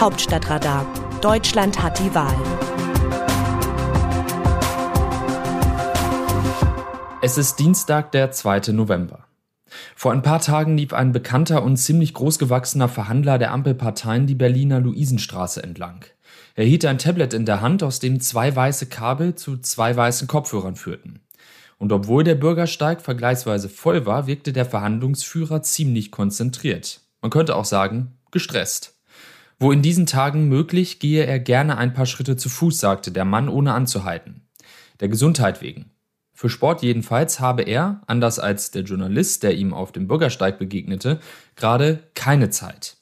Hauptstadtradar. Deutschland hat die Wahl. Es ist Dienstag, der 2. November. Vor ein paar Tagen lief ein bekannter und ziemlich großgewachsener Verhandler der Ampelparteien die Berliner Luisenstraße entlang. Er hielt ein Tablet in der Hand, aus dem zwei weiße Kabel zu zwei weißen Kopfhörern führten. Und obwohl der Bürgersteig vergleichsweise voll war, wirkte der Verhandlungsführer ziemlich konzentriert. Man könnte auch sagen, gestresst. Wo in diesen Tagen möglich, gehe er gerne ein paar Schritte zu Fuß, sagte der Mann, ohne anzuhalten. Der Gesundheit wegen. Für Sport jedenfalls habe er, anders als der Journalist, der ihm auf dem Bürgersteig begegnete, gerade keine Zeit.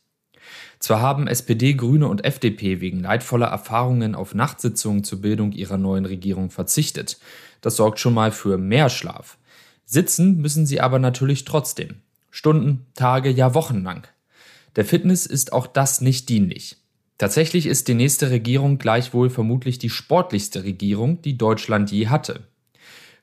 Zwar haben SPD, Grüne und FDP wegen leidvoller Erfahrungen auf Nachtsitzungen zur Bildung ihrer neuen Regierung verzichtet. Das sorgt schon mal für mehr Schlaf. Sitzen müssen sie aber natürlich trotzdem. Stunden, Tage, ja Wochen lang. Der Fitness ist auch das nicht dienlich. Tatsächlich ist die nächste Regierung gleichwohl vermutlich die sportlichste Regierung, die Deutschland je hatte.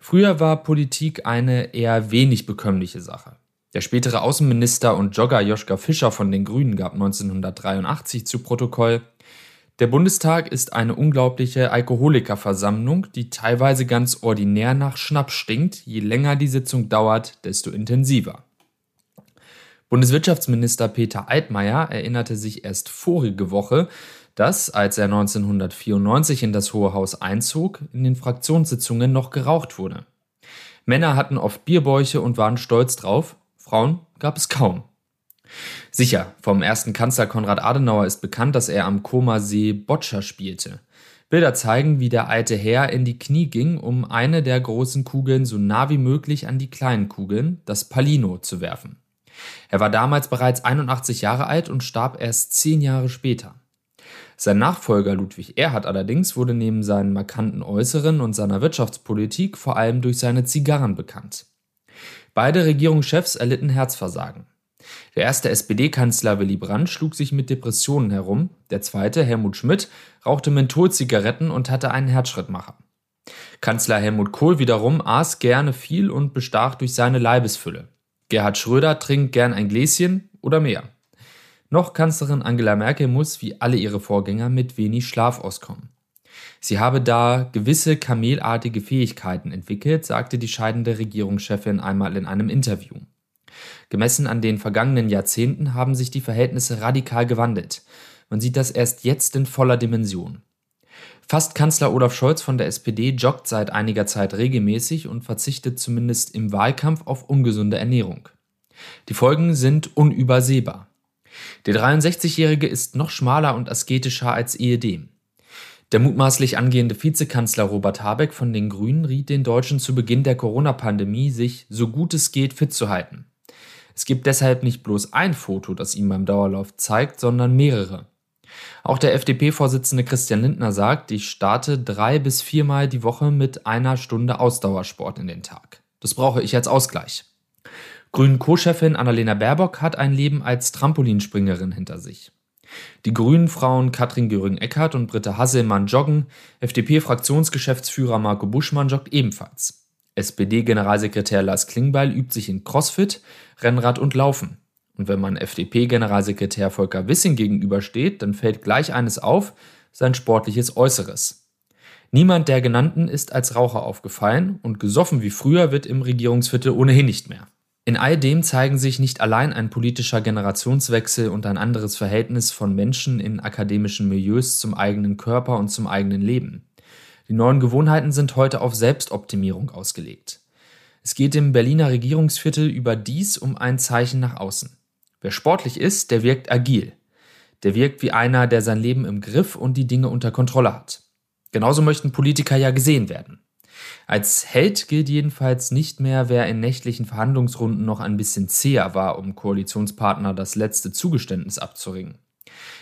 Früher war Politik eine eher wenig bekömmliche Sache. Der spätere Außenminister und Jogger Joschka Fischer von den Grünen gab 1983 zu Protokoll, der Bundestag ist eine unglaubliche Alkoholikerversammlung, die teilweise ganz ordinär nach Schnaps stinkt. Je länger die Sitzung dauert, desto intensiver. Bundeswirtschaftsminister Peter Altmaier erinnerte sich erst vorige Woche, dass, als er 1994 in das Hohe Haus einzog, in den Fraktionssitzungen noch geraucht wurde. Männer hatten oft Bierbäuche und waren stolz drauf, Frauen gab es kaum. Sicher, vom ersten Kanzler Konrad Adenauer ist bekannt, dass er am Koma See Boccia spielte. Bilder zeigen, wie der alte Herr in die Knie ging, um eine der großen Kugeln so nah wie möglich an die kleinen Kugeln, das Palino, zu werfen. Er war damals bereits 81 Jahre alt und starb erst zehn Jahre später. Sein Nachfolger Ludwig Erhard allerdings wurde neben seinen markanten Äußeren und seiner Wirtschaftspolitik vor allem durch seine Zigarren bekannt. Beide Regierungschefs erlitten Herzversagen. Der erste SPD-Kanzler Willy Brandt schlug sich mit Depressionen herum, der zweite, Helmut Schmidt, rauchte Mentholzigaretten und hatte einen Herzschrittmacher. Kanzler Helmut Kohl wiederum aß gerne viel und bestach durch seine Leibesfülle. Gerhard Schröder trinkt gern ein Gläschen oder mehr. Noch Kanzlerin Angela Merkel muss, wie alle ihre Vorgänger, mit wenig Schlaf auskommen. Sie habe da gewisse kamelartige Fähigkeiten entwickelt, sagte die scheidende Regierungschefin einmal in einem Interview. Gemessen an den vergangenen Jahrzehnten haben sich die Verhältnisse radikal gewandelt. Man sieht das erst jetzt in voller Dimension. Fast Kanzler Olaf Scholz von der SPD joggt seit einiger Zeit regelmäßig und verzichtet zumindest im Wahlkampf auf ungesunde Ernährung. Die Folgen sind unübersehbar. Der 63-Jährige ist noch schmaler und asketischer als ehedem. Der mutmaßlich angehende Vizekanzler Robert Habeck von den Grünen riet den Deutschen zu Beginn der Corona-Pandemie, sich so gut es geht fit zu halten. Es gibt deshalb nicht bloß ein Foto, das ihn beim Dauerlauf zeigt, sondern mehrere. Auch der FDP-Vorsitzende Christian Lindner sagt, ich starte drei bis viermal die Woche mit einer Stunde Ausdauersport in den Tag. Das brauche ich als Ausgleich. Grünen Co-Chefin Annalena Baerbock hat ein Leben als Trampolinspringerin hinter sich. Die Grünen Frauen Katrin Göring-Eckardt und Britta Hasselmann joggen, FDP-Fraktionsgeschäftsführer Marco Buschmann joggt ebenfalls. SPD-Generalsekretär Lars Klingbeil übt sich in Crossfit, Rennrad und Laufen. Und wenn man FDP-Generalsekretär Volker Wissing gegenübersteht, dann fällt gleich eines auf, sein sportliches Äußeres. Niemand der genannten ist als Raucher aufgefallen und gesoffen wie früher wird im Regierungsviertel ohnehin nicht mehr. In all dem zeigen sich nicht allein ein politischer Generationswechsel und ein anderes Verhältnis von Menschen in akademischen Milieus zum eigenen Körper und zum eigenen Leben. Die neuen Gewohnheiten sind heute auf Selbstoptimierung ausgelegt. Es geht im Berliner Regierungsviertel überdies um ein Zeichen nach außen. Wer sportlich ist, der wirkt agil. Der wirkt wie einer, der sein Leben im Griff und die Dinge unter Kontrolle hat. Genauso möchten Politiker ja gesehen werden. Als Held gilt jedenfalls nicht mehr, wer in nächtlichen Verhandlungsrunden noch ein bisschen zäher war, um Koalitionspartner das letzte Zugeständnis abzuringen.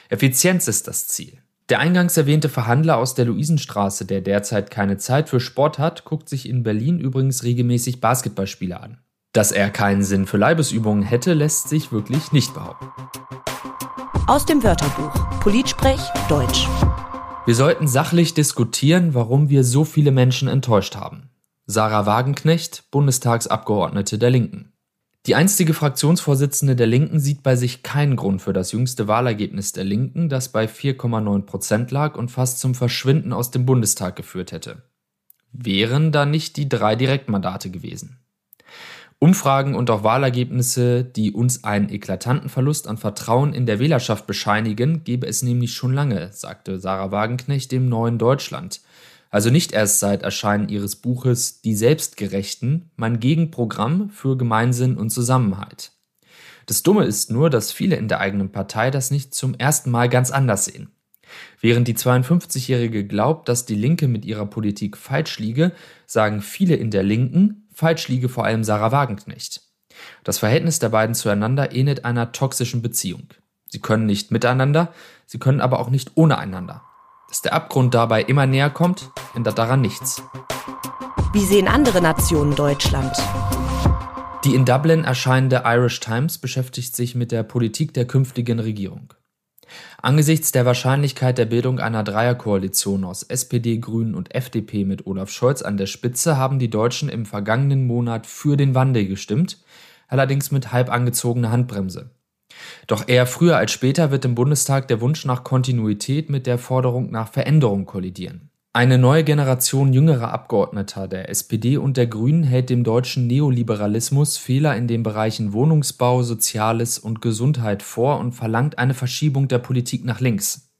Effizienz ist das Ziel. Der eingangs erwähnte Verhandler aus der Luisenstraße, der derzeit keine Zeit für Sport hat, guckt sich in Berlin übrigens regelmäßig Basketballspiele an. Dass er keinen Sinn für Leibesübungen hätte, lässt sich wirklich nicht behaupten. Aus dem Wörterbuch Politsprech Deutsch. Wir sollten sachlich diskutieren, warum wir so viele Menschen enttäuscht haben. Sarah Wagenknecht, Bundestagsabgeordnete der Linken. Die einstige Fraktionsvorsitzende der Linken sieht bei sich keinen Grund für das jüngste Wahlergebnis der Linken, das bei 4,9 Prozent lag und fast zum Verschwinden aus dem Bundestag geführt hätte. Wären da nicht die drei Direktmandate gewesen. Umfragen und auch Wahlergebnisse, die uns einen eklatanten Verlust an Vertrauen in der Wählerschaft bescheinigen, gebe es nämlich schon lange, sagte Sarah Wagenknecht dem Neuen Deutschland. Also nicht erst seit Erscheinen ihres Buches Die Selbstgerechten, mein Gegenprogramm für Gemeinsinn und Zusammenhalt. Das Dumme ist nur, dass viele in der eigenen Partei das nicht zum ersten Mal ganz anders sehen. Während die 52-Jährige glaubt, dass die Linke mit ihrer Politik falsch liege, sagen viele in der Linken, falsch liege vor allem Sarah Wagenknecht. Das Verhältnis der beiden zueinander ähnelt einer toxischen Beziehung. Sie können nicht miteinander, sie können aber auch nicht ohne einander. Dass der Abgrund dabei immer näher kommt, ändert daran nichts. Wie sehen andere Nationen Deutschland? Die in Dublin erscheinende Irish Times beschäftigt sich mit der Politik der künftigen Regierung. Angesichts der Wahrscheinlichkeit der Bildung einer Dreierkoalition aus SPD, Grünen und FDP mit Olaf Scholz an der Spitze haben die Deutschen im vergangenen Monat für den Wandel gestimmt, allerdings mit halb angezogener Handbremse. Doch eher früher als später wird im Bundestag der Wunsch nach Kontinuität mit der Forderung nach Veränderung kollidieren. Eine neue Generation jüngerer Abgeordneter der SPD und der Grünen hält dem deutschen Neoliberalismus Fehler in den Bereichen Wohnungsbau, Soziales und Gesundheit vor und verlangt eine Verschiebung der Politik nach links.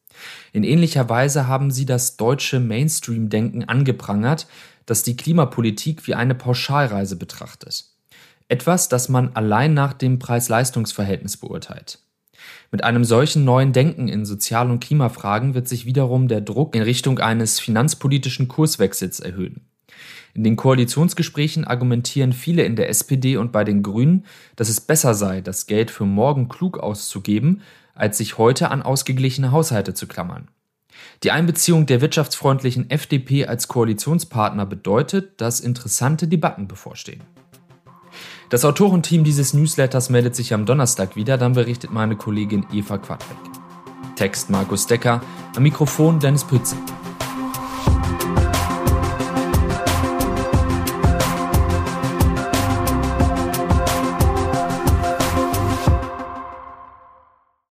In ähnlicher Weise haben sie das deutsche Mainstream-Denken angeprangert, das die Klimapolitik wie eine Pauschalreise betrachtet. Etwas, das man allein nach dem Preis-Leistungs-Verhältnis beurteilt. Mit einem solchen neuen Denken in Sozial- und Klimafragen wird sich wiederum der Druck in Richtung eines finanzpolitischen Kurswechsels erhöhen. In den Koalitionsgesprächen argumentieren viele in der SPD und bei den Grünen, dass es besser sei, das Geld für morgen klug auszugeben, als sich heute an ausgeglichene Haushalte zu klammern. Die Einbeziehung der wirtschaftsfreundlichen FDP als Koalitionspartner bedeutet, dass interessante Debatten bevorstehen. Das Autorenteam dieses Newsletters meldet sich am Donnerstag wieder, dann berichtet meine Kollegin Eva Quadbeck. Text Markus Decker, am Mikrofon Dennis Pütze.